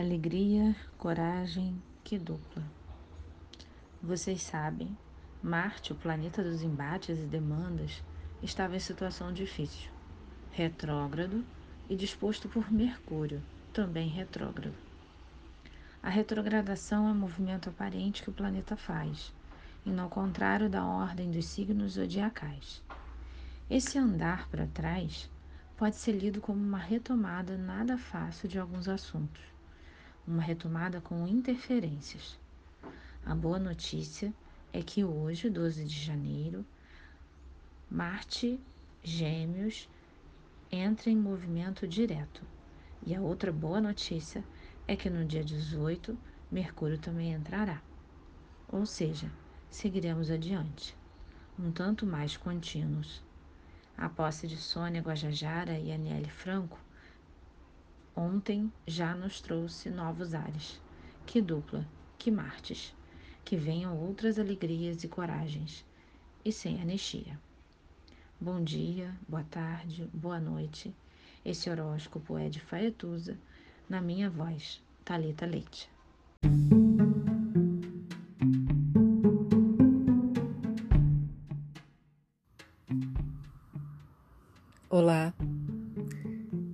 Alegria, coragem, que dupla. Vocês sabem, Marte, o planeta dos embates e demandas, estava em situação difícil, retrógrado e disposto por Mercúrio, também retrógrado. A retrogradação é um movimento aparente que o planeta faz, indo ao contrário da ordem dos signos zodiacais. Esse andar para trás pode ser lido como uma retomada nada fácil de alguns assuntos uma retomada com interferências. A boa notícia é que hoje, 12 de janeiro, Marte, Gêmeos, entra em movimento direto. E a outra boa notícia é que no dia 18, Mercúrio também entrará. Ou seja, seguiremos adiante, um tanto mais contínuos. A posse de Sônia Guajajara e Aniele Franco Ontem já nos trouxe novos ares. Que dupla, que martes. Que venham outras alegrias e coragens, e sem anistia. Bom dia, boa tarde, boa noite. Esse horóscopo é de Faetusa, na minha voz, Talita Leite. Olá,